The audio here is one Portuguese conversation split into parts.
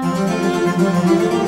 Música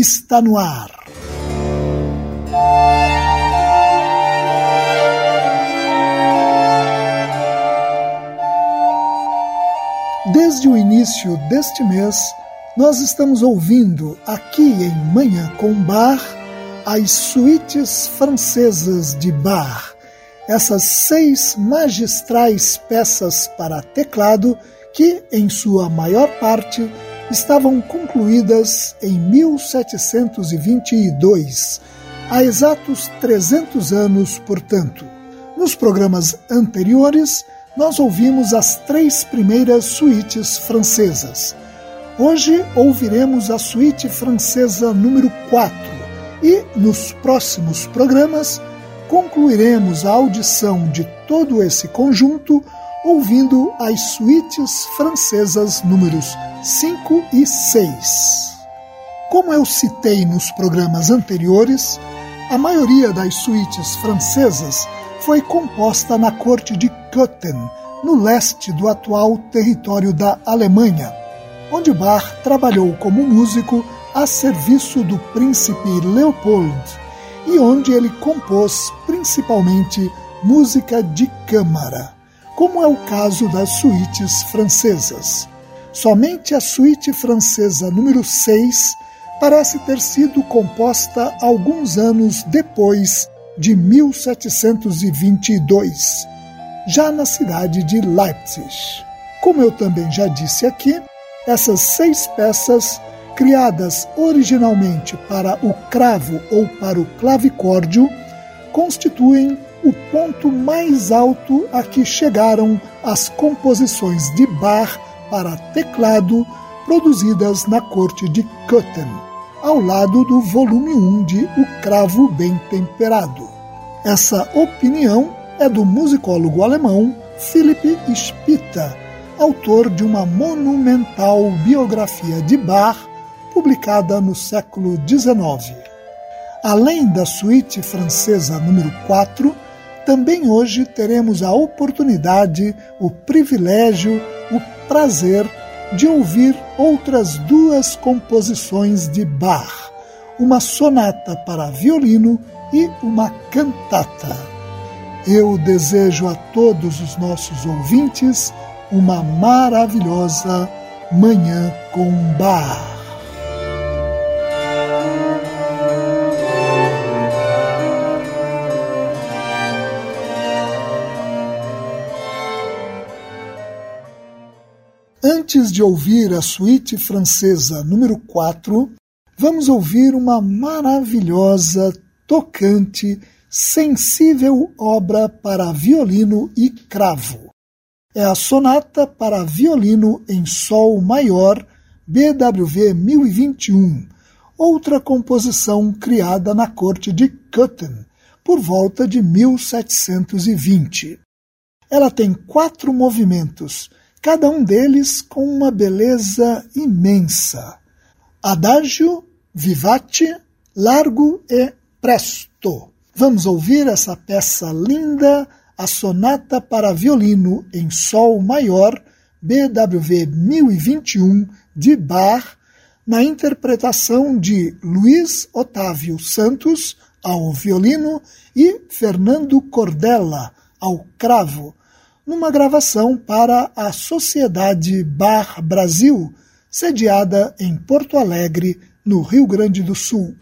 está no ar. Desde o início deste mês, nós estamos ouvindo aqui em Manhã com Bar as suítes francesas de Bar, essas seis magistrais peças para teclado que, em sua maior parte, estavam concluídas em 1722, há exatos 300 anos, portanto. Nos programas anteriores, nós ouvimos as três primeiras suítes francesas. Hoje ouviremos a suíte francesa número 4 e, nos próximos programas, concluiremos a audição de todo esse conjunto ouvindo as suítes francesas números 5 e 6. Como eu citei nos programas anteriores, a maioria das suítes francesas foi composta na corte de Köthen, no leste do atual território da Alemanha, onde Bach trabalhou como músico a serviço do príncipe Leopold e onde ele compôs principalmente música de câmara como é o caso das suítes francesas. Somente a suíte francesa número 6 parece ter sido composta alguns anos depois de 1722, já na cidade de Leipzig. Como eu também já disse aqui, essas seis peças, criadas originalmente para o cravo ou para o clavicórdio, constituem o ponto mais alto a que chegaram as composições de Bach para teclado produzidas na corte de Köthen, ao lado do volume 1 de O Cravo Bem Temperado. Essa opinião é do musicólogo alemão Philipp Spitta, autor de uma monumental biografia de Bach publicada no século XIX. Além da suíte francesa número 4, também hoje teremos a oportunidade, o privilégio, o prazer de ouvir outras duas composições de Bach, uma sonata para violino e uma cantata. Eu desejo a todos os nossos ouvintes uma maravilhosa Manhã com Bach. Antes de ouvir a suíte francesa número 4, vamos ouvir uma maravilhosa, tocante, sensível obra para violino e cravo. É a sonata para violino em sol maior BWV 1021, outra composição criada na corte de Köthen por volta de 1720. Ela tem quatro movimentos cada um deles com uma beleza imensa. Adagio, vivace, largo e presto. Vamos ouvir essa peça linda, a Sonata para Violino em Sol Maior, BWV 1021, de Bach, na interpretação de Luiz Otávio Santos ao violino e Fernando Cordella ao cravo, numa gravação para a Sociedade Bar Brasil, sediada em Porto Alegre, no Rio Grande do Sul.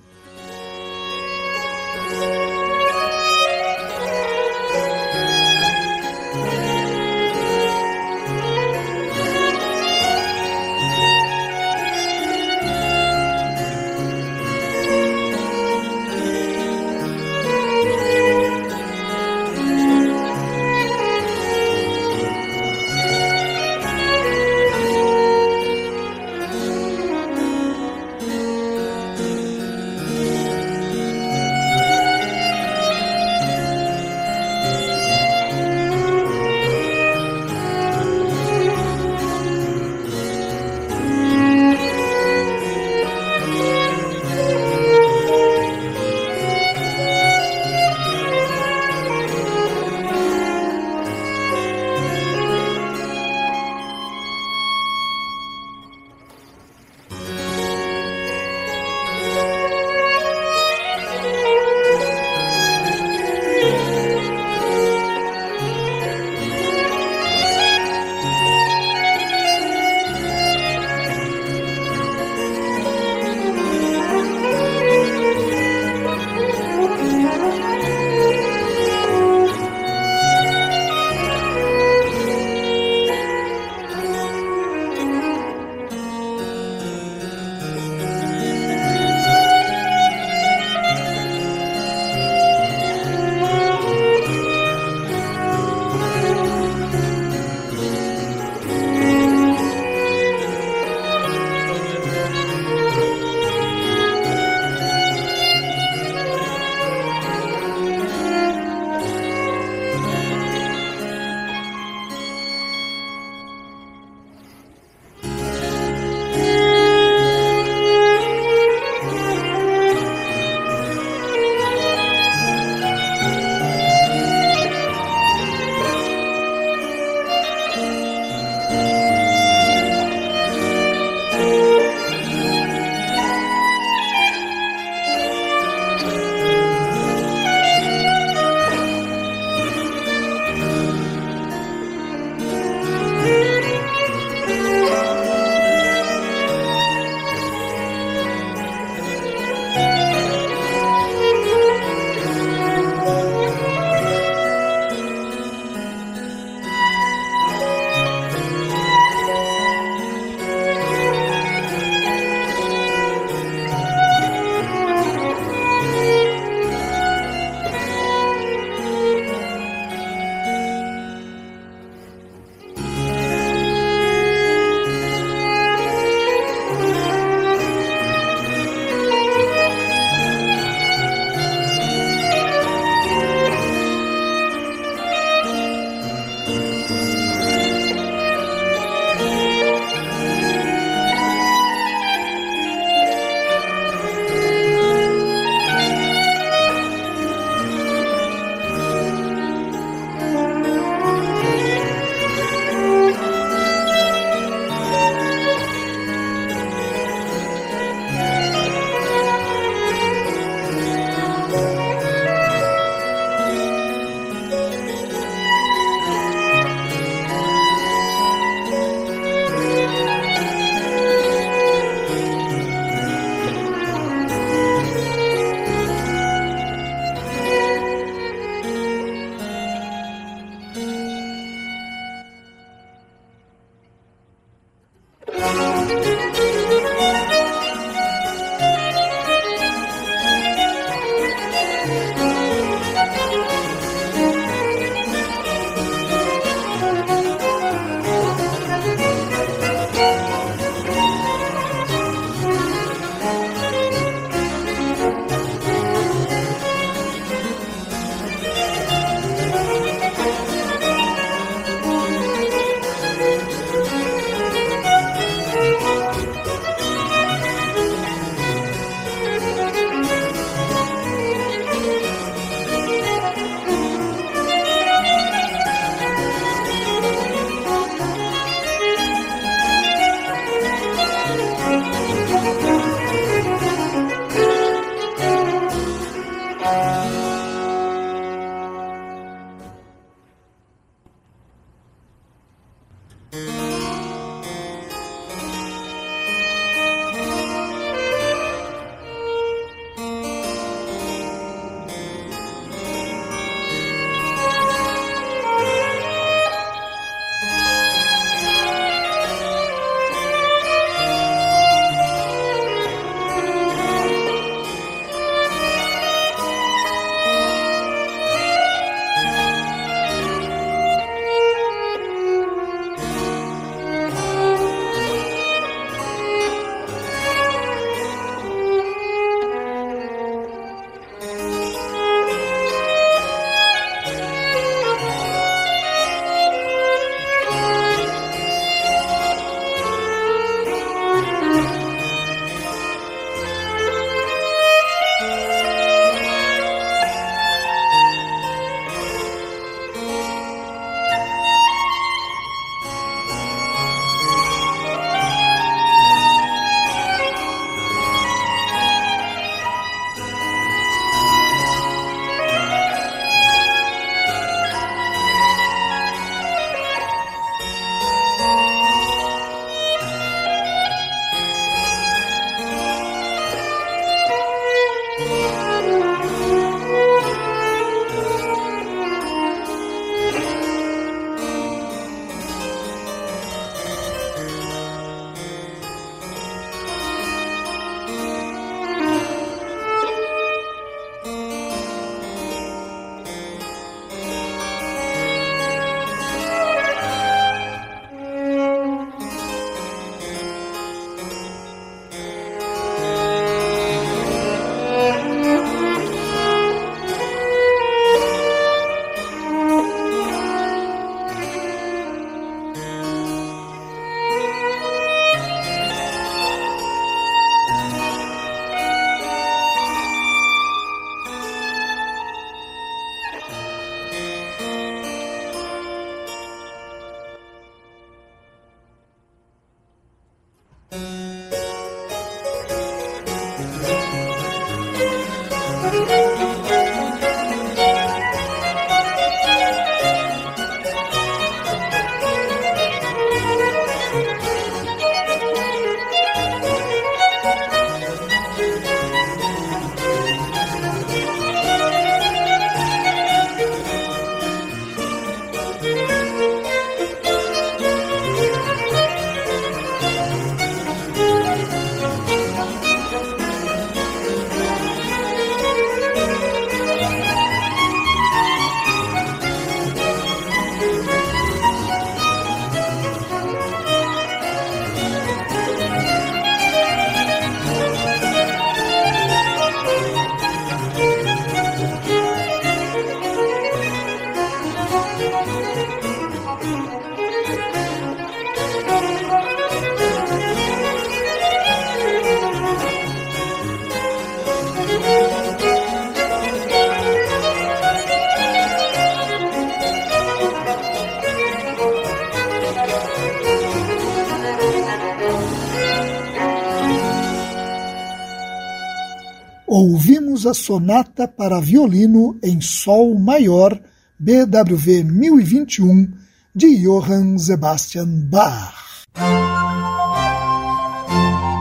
Sonata para violino em sol maior BWV 1021 de Johann Sebastian Bach.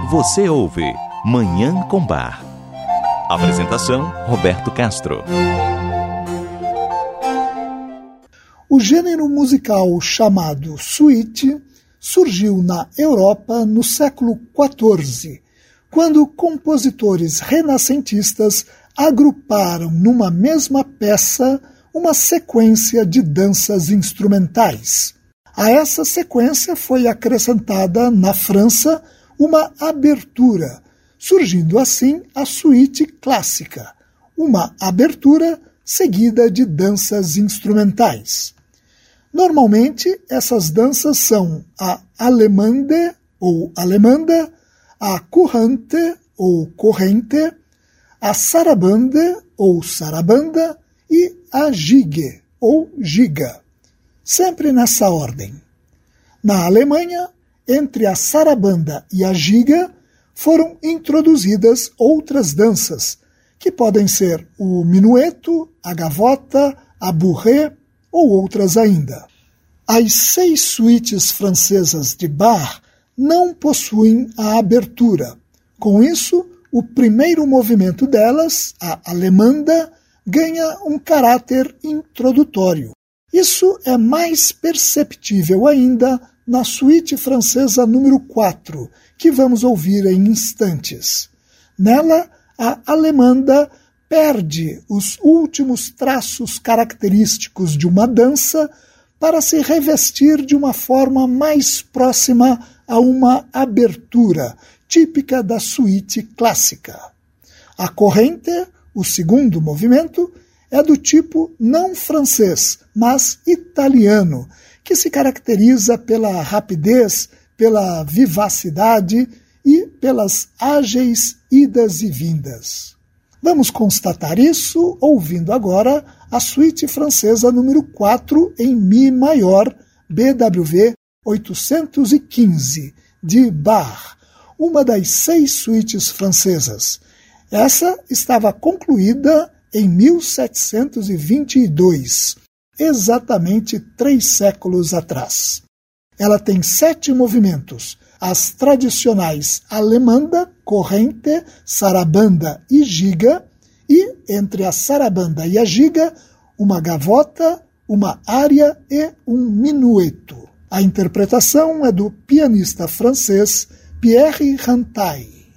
Você ouve Manhã com Bar. Apresentação Roberto Castro. O gênero musical chamado suite surgiu na Europa no século XIV quando compositores renascentistas agruparam numa mesma peça uma sequência de danças instrumentais. A essa sequência foi acrescentada, na França, uma abertura, surgindo assim a suíte clássica, uma abertura seguida de danças instrumentais. Normalmente, essas danças são a alemande ou alemanda, a currante ou corrente, a sarabande ou sarabanda e a gigue ou giga, sempre nessa ordem. Na Alemanha, entre a sarabanda e a giga, foram introduzidas outras danças, que podem ser o minueto, a gavota, a bourrée ou outras ainda. As seis suítes francesas de Bach não possuem a abertura. Com isso, o primeiro movimento delas, a alemanda, ganha um caráter introdutório. Isso é mais perceptível ainda na suíte francesa número 4, que vamos ouvir em instantes. Nela, a alemanda perde os últimos traços característicos de uma dança para se revestir de uma forma mais próxima a uma abertura típica da suíte clássica. A corrente, o segundo movimento, é do tipo não francês, mas italiano, que se caracteriza pela rapidez, pela vivacidade e pelas ágeis idas e vindas. Vamos constatar isso ouvindo agora a suíte francesa número 4 em Mi maior, BWV 815, de Bach, uma das seis suítes francesas. Essa estava concluída em 1722, exatamente três séculos atrás. Ela tem sete movimentos, as tradicionais alemanda, corrente, sarabanda e giga, e entre a sarabanda e a giga, uma gavota, uma área e um minueto. A interpretação é do pianista francês Pierre Rantaille.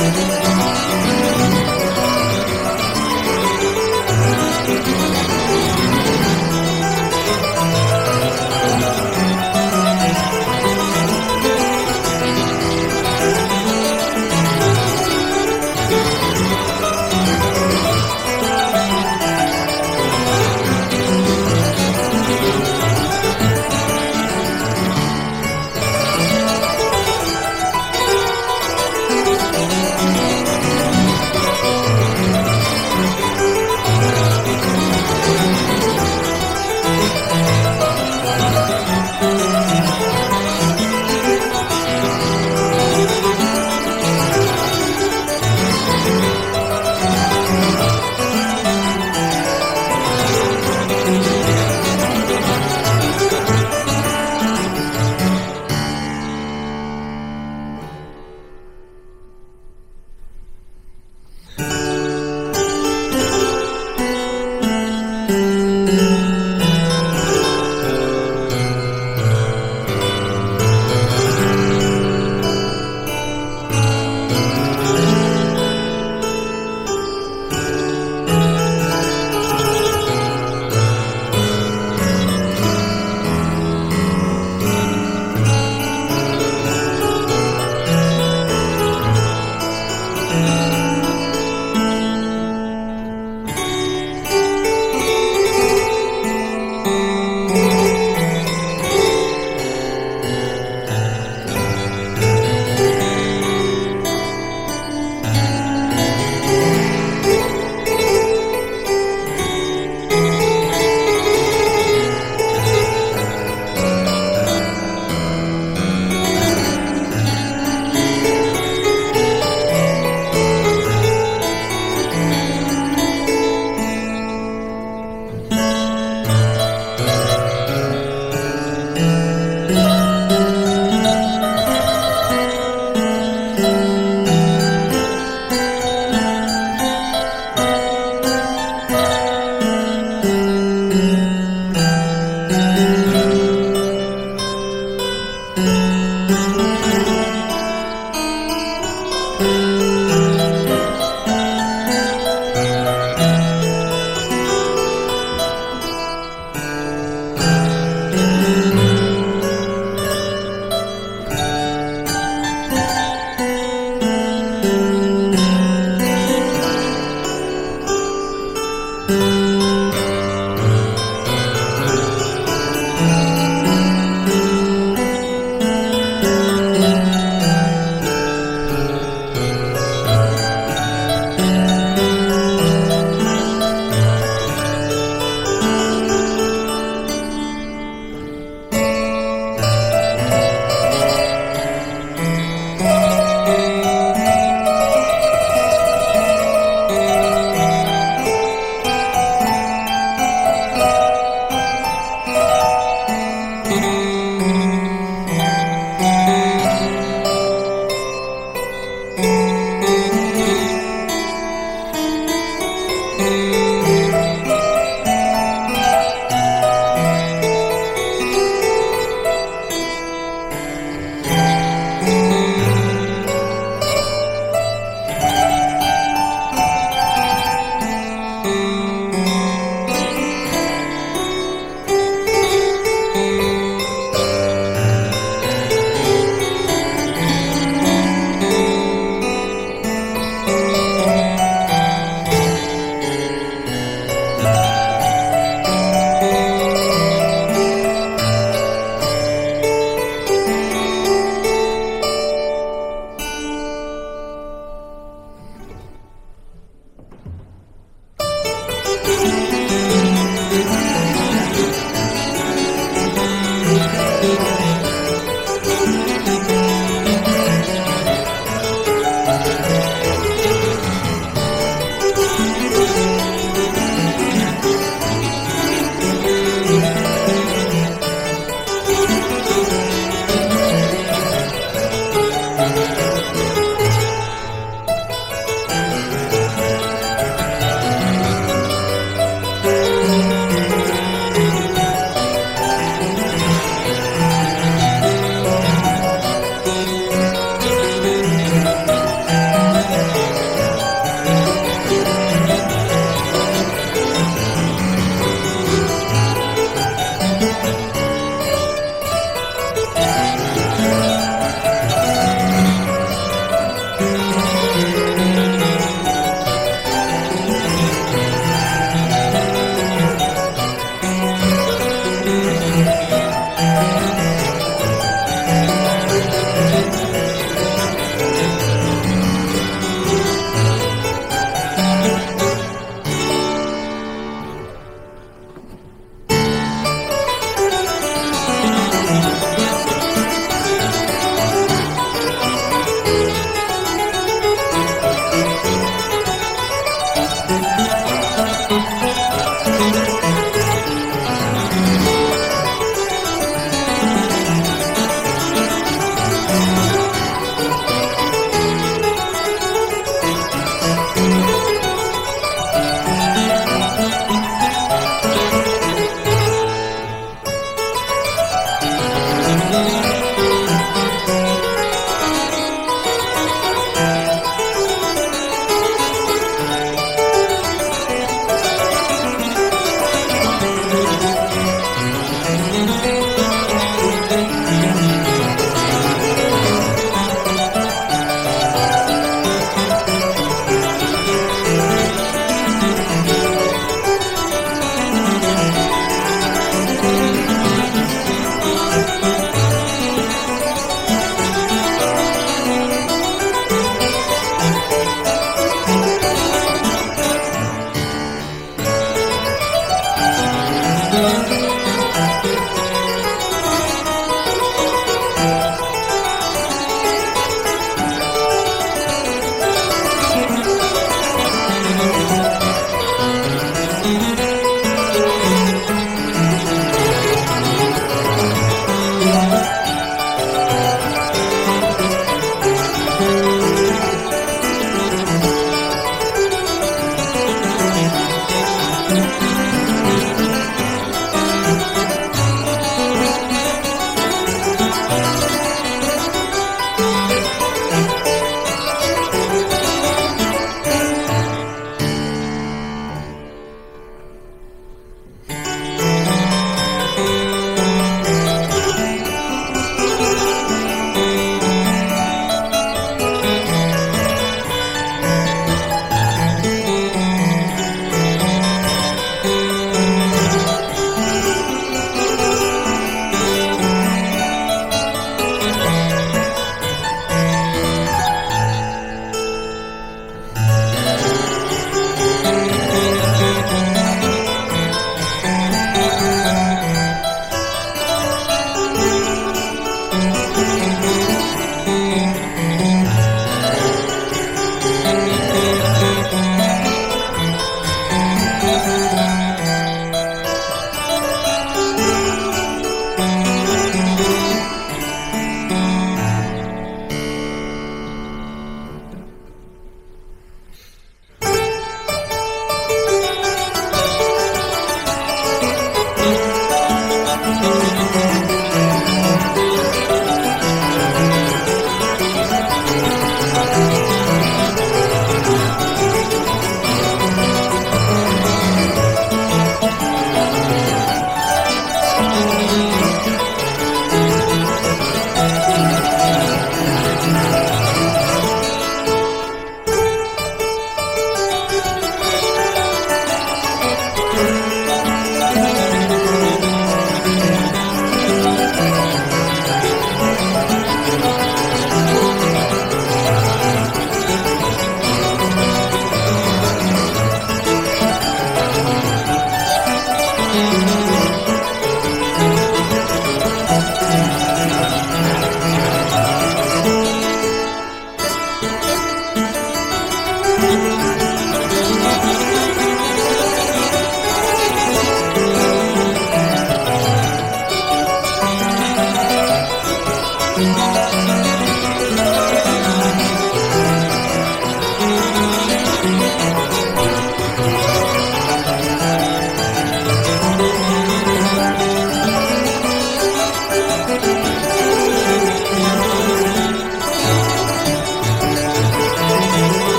Mm-hmm.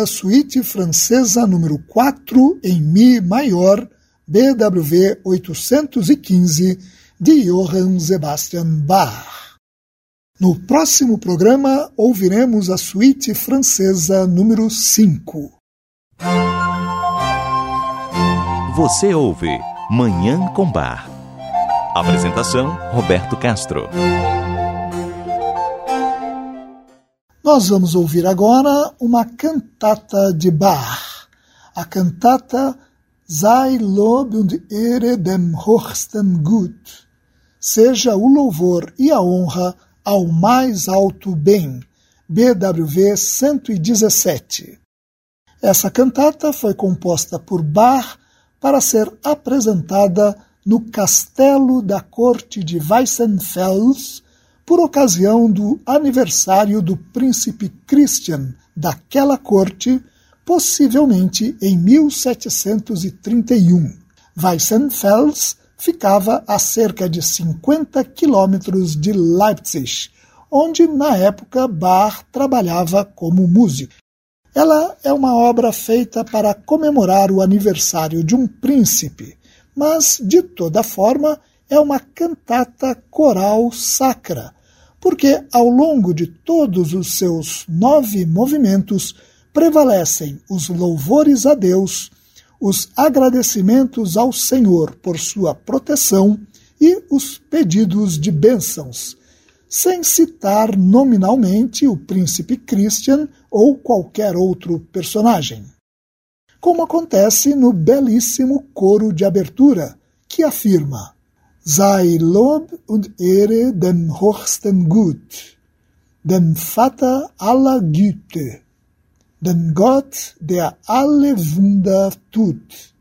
A suíte francesa número 4 em Mi maior, BWV 815, de Johann Sebastian Bach. No próximo programa, ouviremos a suíte francesa número 5. Você ouve Manhã com Bar. Apresentação: Roberto Castro. Nós vamos ouvir agora uma cantata de Bach, a cantata Sei Lob und Ehre dem Hochsten Gut. Seja o louvor e a honra ao mais alto bem. BWV 117. Essa cantata foi composta por Bach para ser apresentada no castelo da corte de Weissenfels por ocasião do aniversário do príncipe Christian daquela corte, possivelmente em 1731. Weissenfels ficava a cerca de 50 quilômetros de Leipzig, onde na época Bach trabalhava como músico. Ela é uma obra feita para comemorar o aniversário de um príncipe, mas, de toda forma, é uma cantata coral sacra, porque ao longo de todos os seus nove movimentos prevalecem os louvores a Deus, os agradecimentos ao Senhor por sua proteção e os pedidos de bênçãos, sem citar nominalmente o príncipe Christian ou qualquer outro personagem. Como acontece no belíssimo coro de abertura, que afirma sei Lob und Ehre dem hochsten Gut, dem Vater aller Güte, dem Gott, der alle Wunder tut,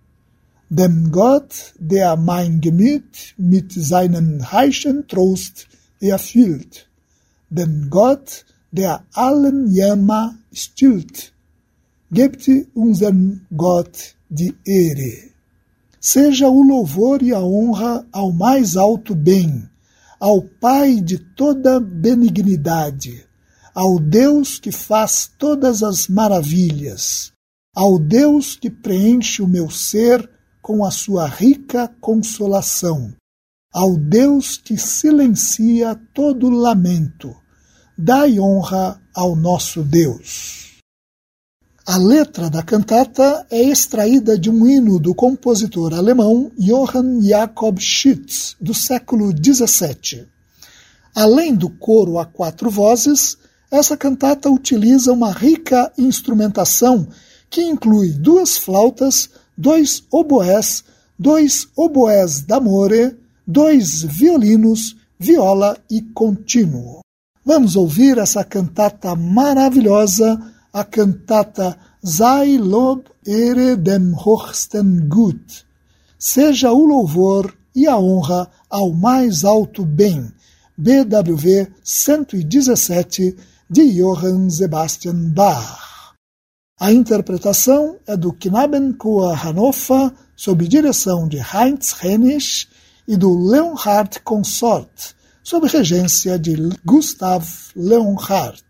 dem Gott, der mein Gemüt mit seinem heischen Trost erfüllt, dem Gott, der allen Jammer stillt, gebt unserem Gott die Ehre. Seja o louvor e a honra ao mais alto bem, ao Pai de toda benignidade, ao Deus que faz todas as maravilhas, ao Deus que preenche o meu ser com a sua rica consolação, ao Deus que silencia todo lamento. Dai honra ao nosso Deus. A letra da cantata é extraída de um hino do compositor alemão Johann Jakob Schütz, do século XVII. Além do coro a quatro vozes, essa cantata utiliza uma rica instrumentação que inclui duas flautas, dois oboés, dois oboés d'amore, dois violinos, viola e contínuo. Vamos ouvir essa cantata maravilhosa a cantata Sei Lob Ere dem Hochsten Gut. Seja o louvor e a honra ao mais alto bem. BWV 117 de Johann Sebastian Bach. A interpretação é do Knabenchor Hannover sob direção de Heinz Hennisch e do Leonhard Consort sob regência de Gustav Leonhard.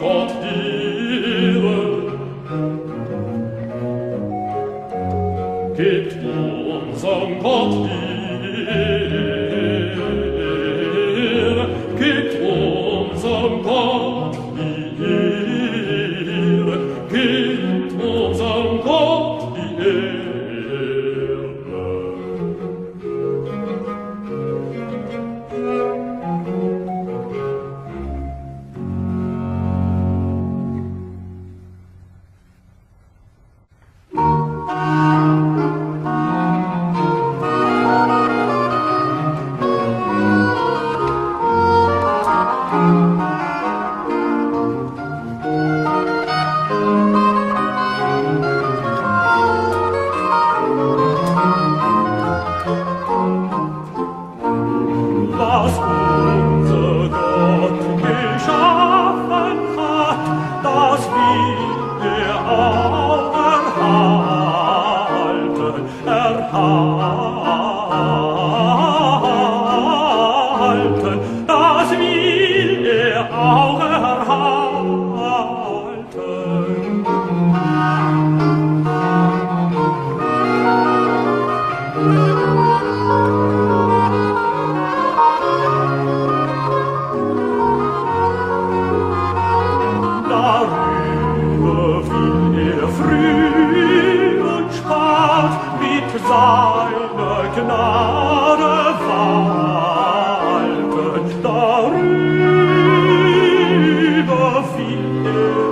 Gott dir, figlia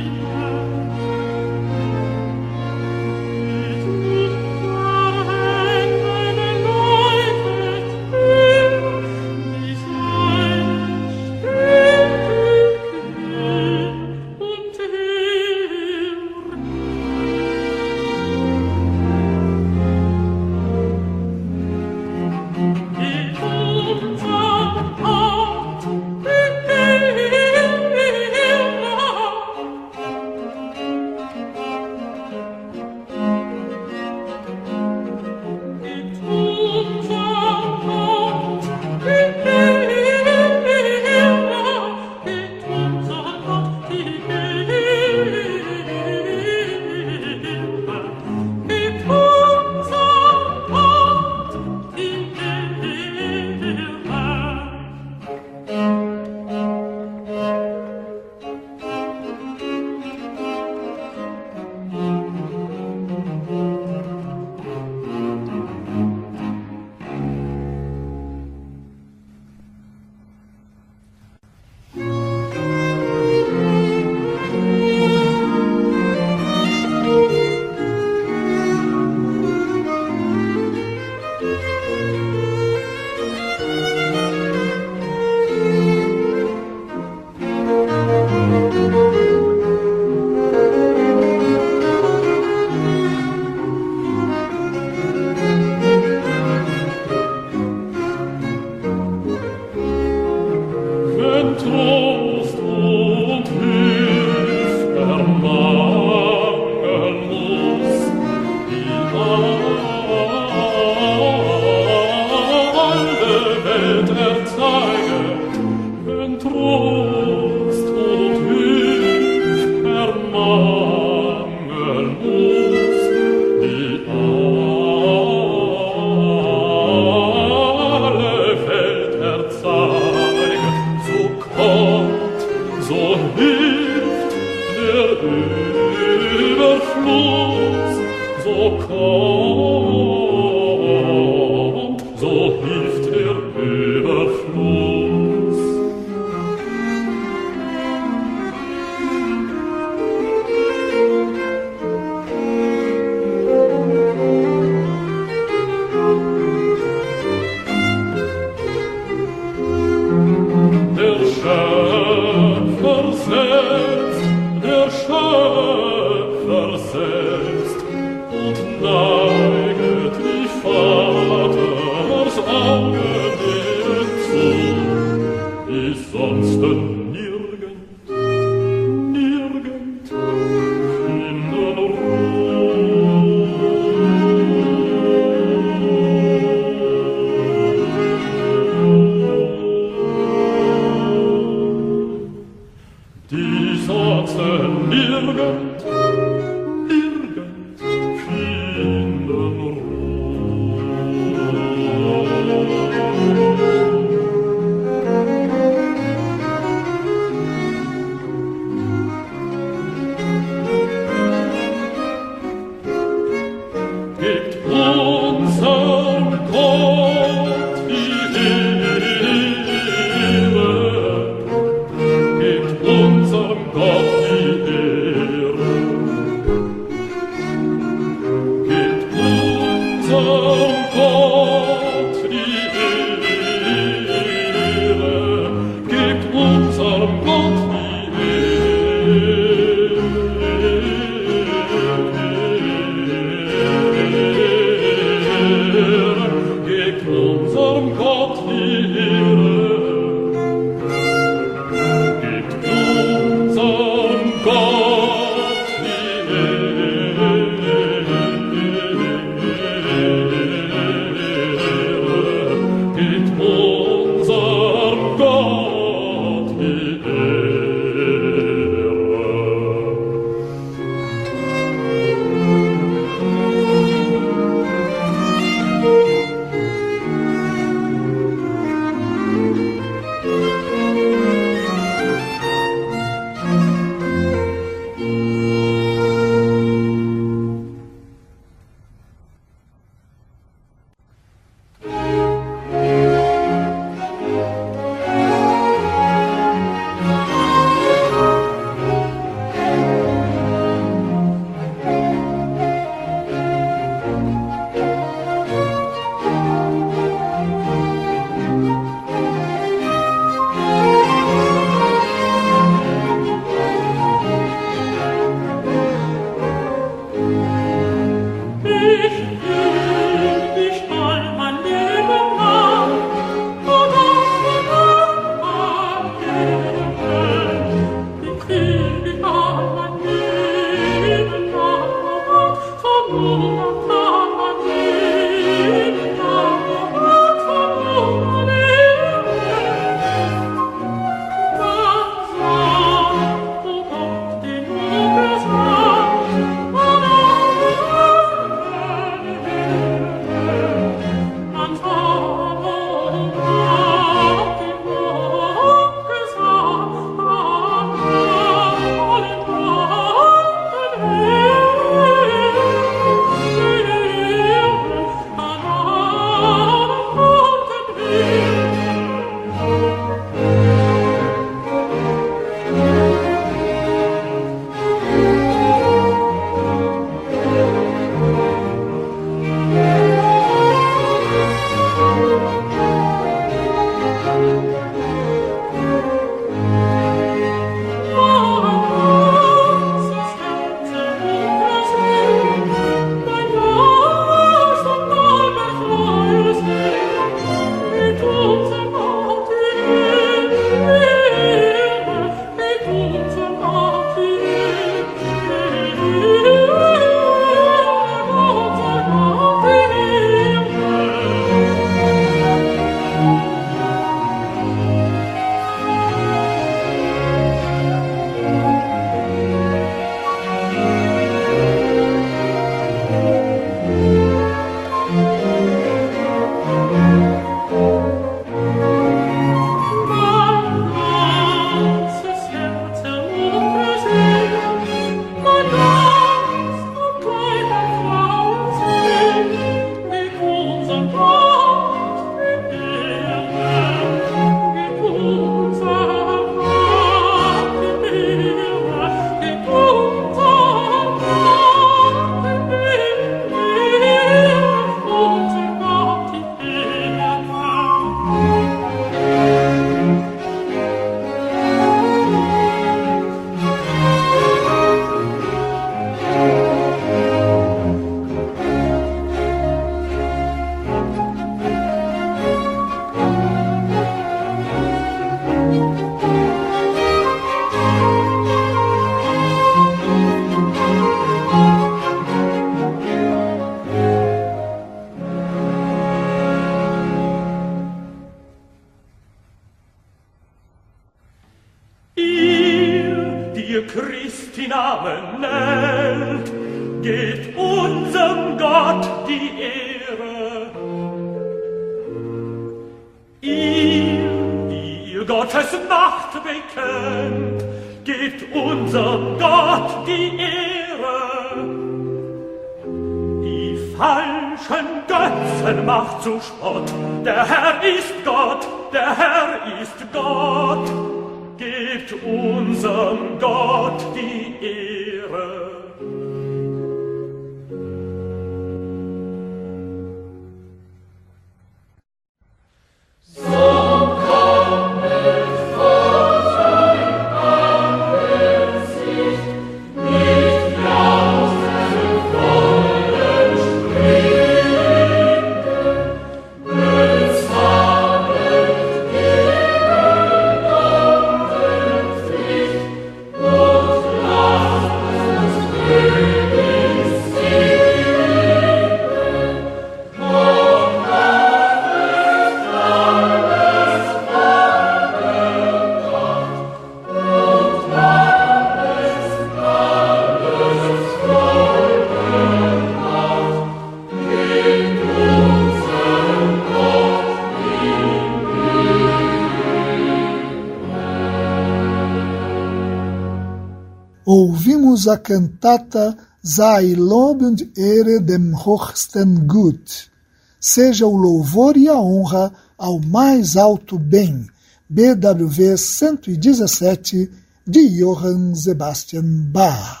a cantata Sei Lob und Ehre dem Hochsten Gut. Seja o louvor e a honra ao mais alto bem. BWV 117 de Johann Sebastian Bach.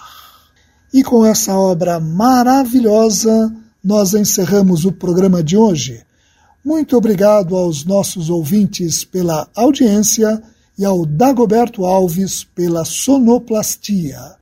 E com essa obra maravilhosa, nós encerramos o programa de hoje. Muito obrigado aos nossos ouvintes pela audiência e ao Dagoberto Alves pela sonoplastia.